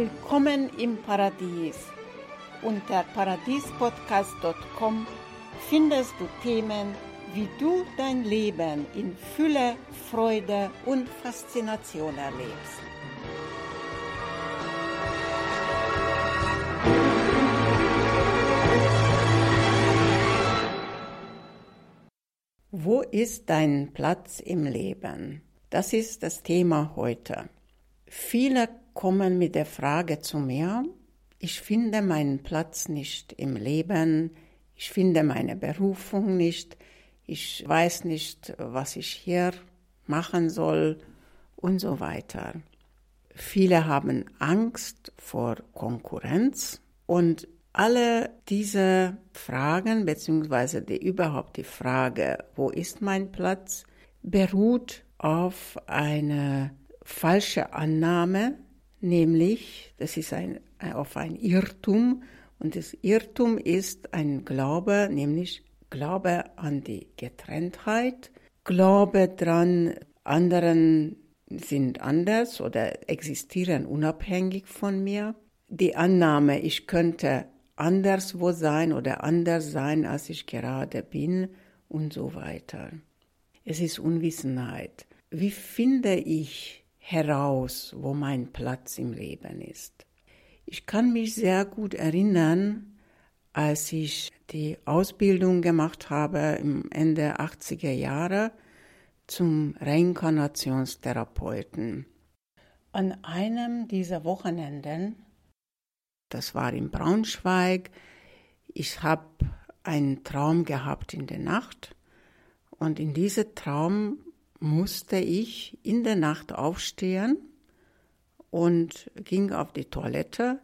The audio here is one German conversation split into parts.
Willkommen im Paradies. Unter paradiespodcast.com findest du Themen, wie du dein Leben in Fülle, Freude und Faszination erlebst. Wo ist dein Platz im Leben? Das ist das Thema heute. Viele kommen mit der Frage zu mir, ich finde meinen Platz nicht im Leben, ich finde meine Berufung nicht, ich weiß nicht, was ich hier machen soll und so weiter. Viele haben Angst vor Konkurrenz und alle diese Fragen, beziehungsweise die, überhaupt die Frage, wo ist mein Platz, beruht auf eine falsche Annahme, nämlich, das ist ein, auf ein Irrtum, und das Irrtum ist ein Glaube, nämlich Glaube an die Getrenntheit, Glaube daran, anderen sind anders oder existieren unabhängig von mir, die Annahme, ich könnte anderswo sein oder anders sein, als ich gerade bin und so weiter. Es ist Unwissenheit. Wie finde ich heraus, wo mein Platz im Leben ist? Ich kann mich sehr gut erinnern, als ich die Ausbildung gemacht habe im Ende 80er Jahre zum Reinkarnationstherapeuten. An einem dieser Wochenenden das war in Braunschweig. Ich habe einen Traum gehabt in der Nacht und in diesem Traum musste ich in der Nacht aufstehen und ging auf die Toilette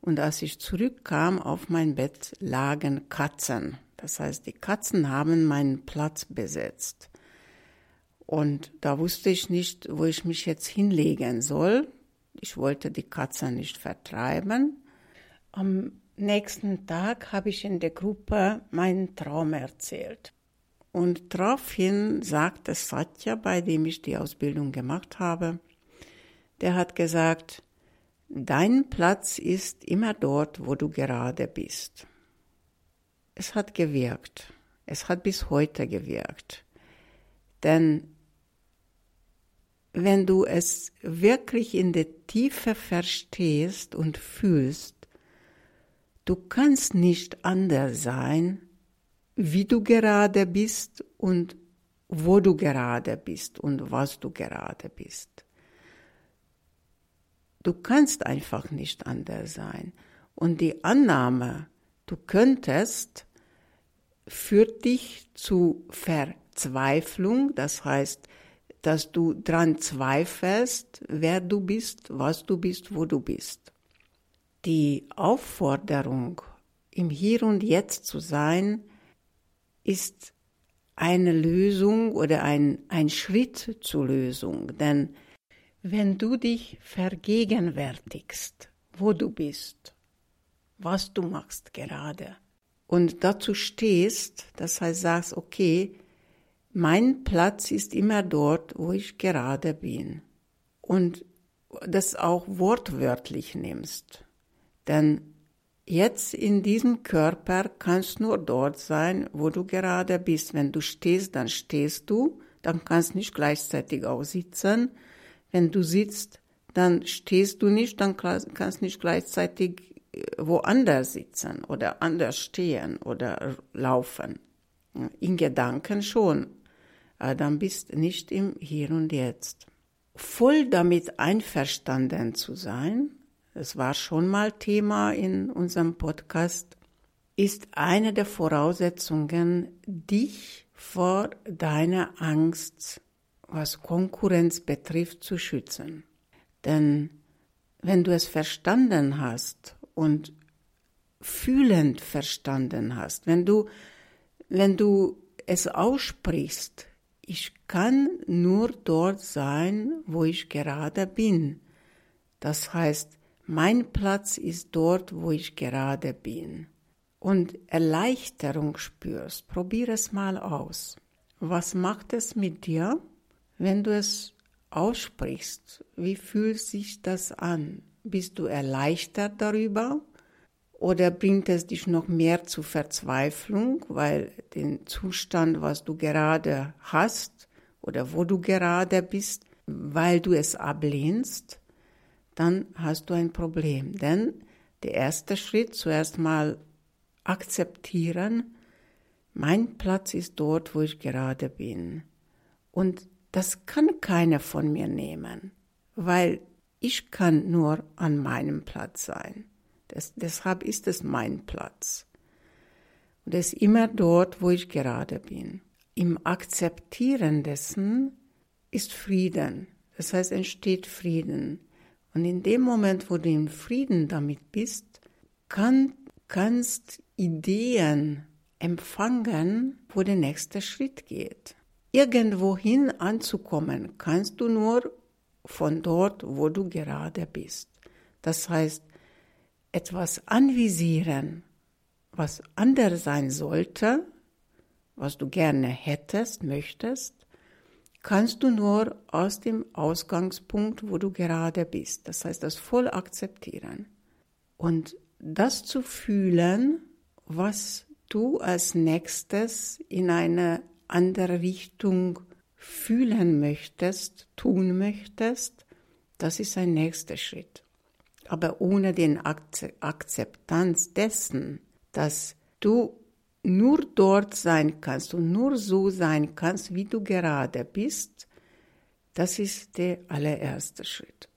und als ich zurückkam auf mein Bett lagen Katzen. Das heißt, die Katzen haben meinen Platz besetzt. Und da wusste ich nicht, wo ich mich jetzt hinlegen soll. Ich wollte die Katzen nicht vertreiben. Am nächsten Tag habe ich in der Gruppe meinen Traum erzählt. Und daraufhin sagte Satya, bei dem ich die Ausbildung gemacht habe, der hat gesagt, dein Platz ist immer dort, wo du gerade bist. Es hat gewirkt. Es hat bis heute gewirkt. Denn wenn du es wirklich in der Tiefe verstehst und fühlst, Du kannst nicht anders sein, wie du gerade bist und wo du gerade bist und was du gerade bist. Du kannst einfach nicht anders sein. Und die Annahme, du könntest, führt dich zu Verzweiflung, das heißt, dass du dran zweifelst, wer du bist, was du bist, wo du bist die Aufforderung, im Hier und Jetzt zu sein, ist eine Lösung oder ein, ein Schritt zur Lösung. Denn wenn du dich vergegenwärtigst, wo du bist, was du machst gerade, und dazu stehst, das heißt sagst, okay, mein Platz ist immer dort, wo ich gerade bin. Und das auch wortwörtlich nimmst. Denn jetzt in diesem Körper kannst nur dort sein, wo du gerade bist. Wenn du stehst, dann stehst du, dann kannst nicht gleichzeitig auch sitzen. Wenn du sitzt, dann stehst du nicht, dann kannst nicht gleichzeitig äh, woanders sitzen oder anders stehen oder laufen. In Gedanken schon, aber dann bist nicht im Hier und Jetzt. Voll damit einverstanden zu sein, es war schon mal Thema in unserem Podcast, ist eine der Voraussetzungen, dich vor deiner Angst, was Konkurrenz betrifft, zu schützen. Denn wenn du es verstanden hast und fühlend verstanden hast, wenn du, wenn du es aussprichst, ich kann nur dort sein, wo ich gerade bin. Das heißt, mein Platz ist dort, wo ich gerade bin. Und Erleichterung spürst, probier es mal aus. Was macht es mit dir, wenn du es aussprichst? Wie fühlt sich das an? bist du erleichtert darüber oder bringt es dich noch mehr zu Verzweiflung, weil den Zustand, was du gerade hast oder wo du gerade bist, weil du es ablehnst, dann hast du ein Problem. Denn der erste Schritt, zuerst mal akzeptieren, mein Platz ist dort, wo ich gerade bin. Und das kann keiner von mir nehmen, weil ich kann nur an meinem Platz sein. Das, deshalb ist es mein Platz. Und es ist immer dort, wo ich gerade bin. Im Akzeptieren dessen ist Frieden. Das heißt, entsteht Frieden. Und in dem Moment, wo du im Frieden damit bist, kann, kannst Ideen empfangen, wo der nächste Schritt geht. Irgendwohin anzukommen kannst du nur von dort, wo du gerade bist. Das heißt, etwas anvisieren, was anders sein sollte, was du gerne hättest, möchtest, kannst du nur aus dem Ausgangspunkt, wo du gerade bist. Das heißt, das voll akzeptieren. Und das zu fühlen, was du als nächstes in eine andere Richtung fühlen möchtest, tun möchtest, das ist ein nächster Schritt. Aber ohne den Akzeptanz dessen, dass du nur dort sein kannst und nur so sein kannst, wie du gerade bist, das ist der allererste Schritt.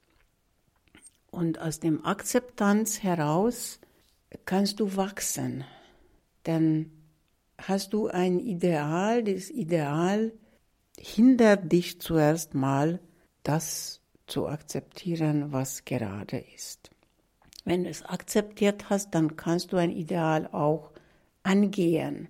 Und aus dem Akzeptanz heraus kannst du wachsen. Denn hast du ein Ideal, das Ideal hindert dich zuerst mal, das zu akzeptieren, was gerade ist. Wenn du es akzeptiert hast, dann kannst du ein Ideal auch angehen.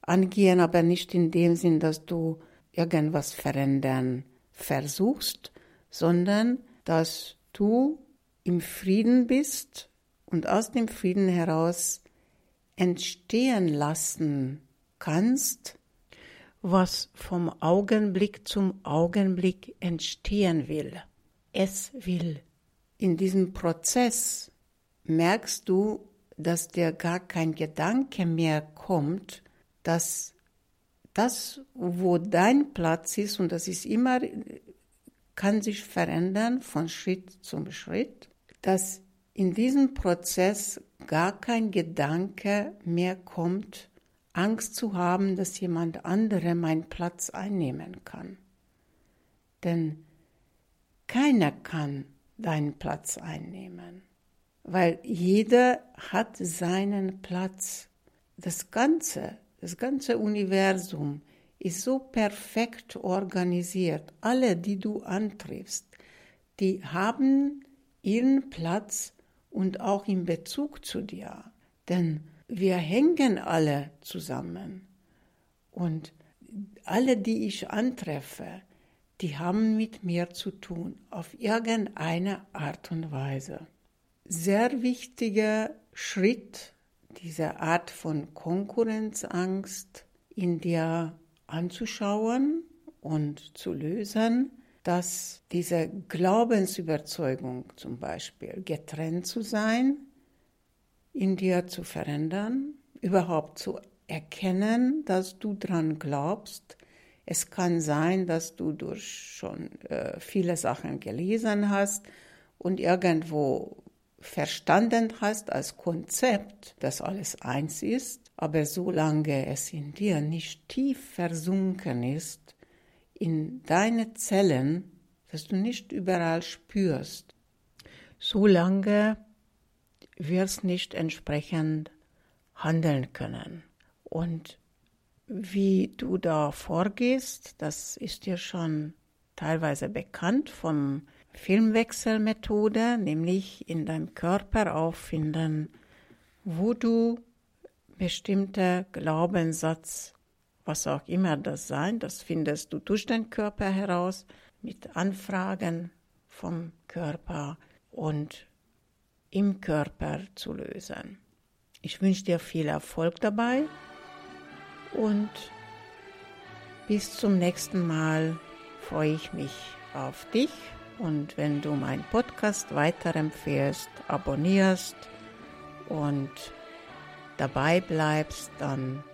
Angehen aber nicht in dem Sinn, dass du irgendwas verändern versuchst, sondern dass du im Frieden bist und aus dem Frieden heraus entstehen lassen kannst, was vom Augenblick zum Augenblick entstehen will. Es will. In diesem Prozess merkst du, dass dir gar kein Gedanke mehr kommt, dass das, wo dein Platz ist, und das ist immer, kann sich verändern von Schritt zu Schritt, dass in diesem Prozess gar kein Gedanke mehr kommt, Angst zu haben, dass jemand andere meinen Platz einnehmen kann. Denn keiner kann deinen Platz einnehmen weil jeder hat seinen Platz. Das Ganze, das ganze Universum ist so perfekt organisiert. Alle, die du antriffst, die haben ihren Platz und auch in Bezug zu dir. Denn wir hängen alle zusammen. Und alle, die ich antreffe, die haben mit mir zu tun, auf irgendeine Art und Weise sehr wichtiger Schritt, diese Art von Konkurrenzangst in dir anzuschauen und zu lösen, dass diese Glaubensüberzeugung zum Beispiel getrennt zu sein, in dir zu verändern, überhaupt zu erkennen, dass du dran glaubst. Es kann sein, dass du durch schon äh, viele Sachen gelesen hast und irgendwo verstanden hast als Konzept, dass alles eins ist, aber solange es in dir nicht tief versunken ist, in deine Zellen, dass du nicht überall spürst, solange wirst nicht entsprechend handeln können. Und wie du da vorgehst, das ist dir schon teilweise bekannt vom Filmwechselmethode, nämlich in deinem Körper auffinden, wo du bestimmte Glaubenssatz, was auch immer das sein, das findest du durch den Körper heraus mit Anfragen vom Körper und im Körper zu lösen. Ich wünsche dir viel Erfolg dabei und bis zum nächsten Mal freue ich mich auf dich Und wenn du meinen Podcast weiterempfehlst, abonnierst und dabei bleibst, dann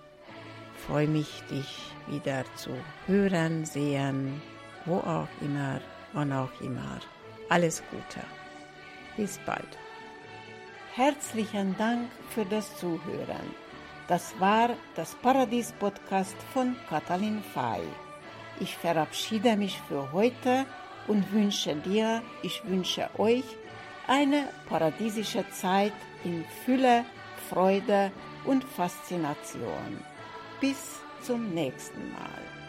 freue mich, dich wieder zu hören, sehen, wo auch immer, wann auch immer. Alles Gute. Bis bald. Herzlichen Dank für das Zuhören. Das war das Paradies-Podcast von Katalin Fay. Ich verabschiede mich für heute und wünsche dir, ich wünsche euch eine paradiesische Zeit in Fülle, Freude und Faszination. Bis zum nächsten Mal.